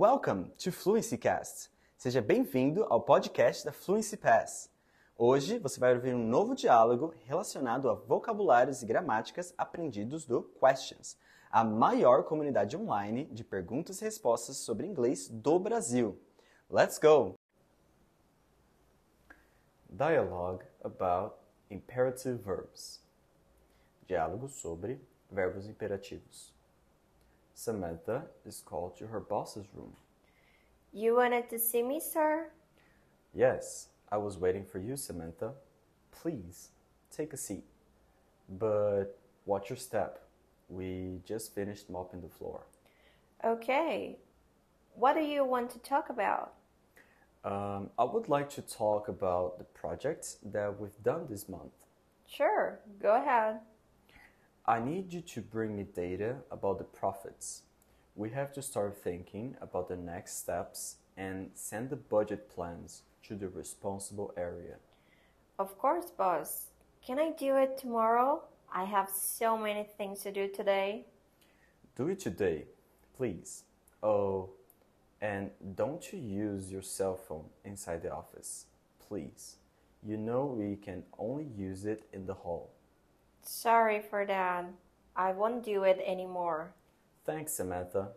Welcome to Fluency Cast. Seja bem-vindo ao podcast da Fluency Pass. Hoje você vai ouvir um novo diálogo relacionado a vocabulários e gramáticas aprendidos do Questions, a maior comunidade online de perguntas e respostas sobre inglês do Brasil. Let's go! Dialogue about imperative verbs. Diálogo sobre verbos imperativos. Samantha is called to her boss's room. You wanted to see me, sir? Yes, I was waiting for you, Samantha. Please, take a seat. But watch your step. We just finished mopping the floor. Okay. What do you want to talk about? Um, I would like to talk about the projects that we've done this month. Sure, go ahead. I need you to bring me data about the profits. We have to start thinking about the next steps and send the budget plans to the responsible area. Of course, boss. Can I do it tomorrow? I have so many things to do today. Do it today, please. Oh, and don't you use your cell phone inside the office, please. You know we can only use it in the hall. Sorry for that. I won't do it anymore. Thanks, Samantha.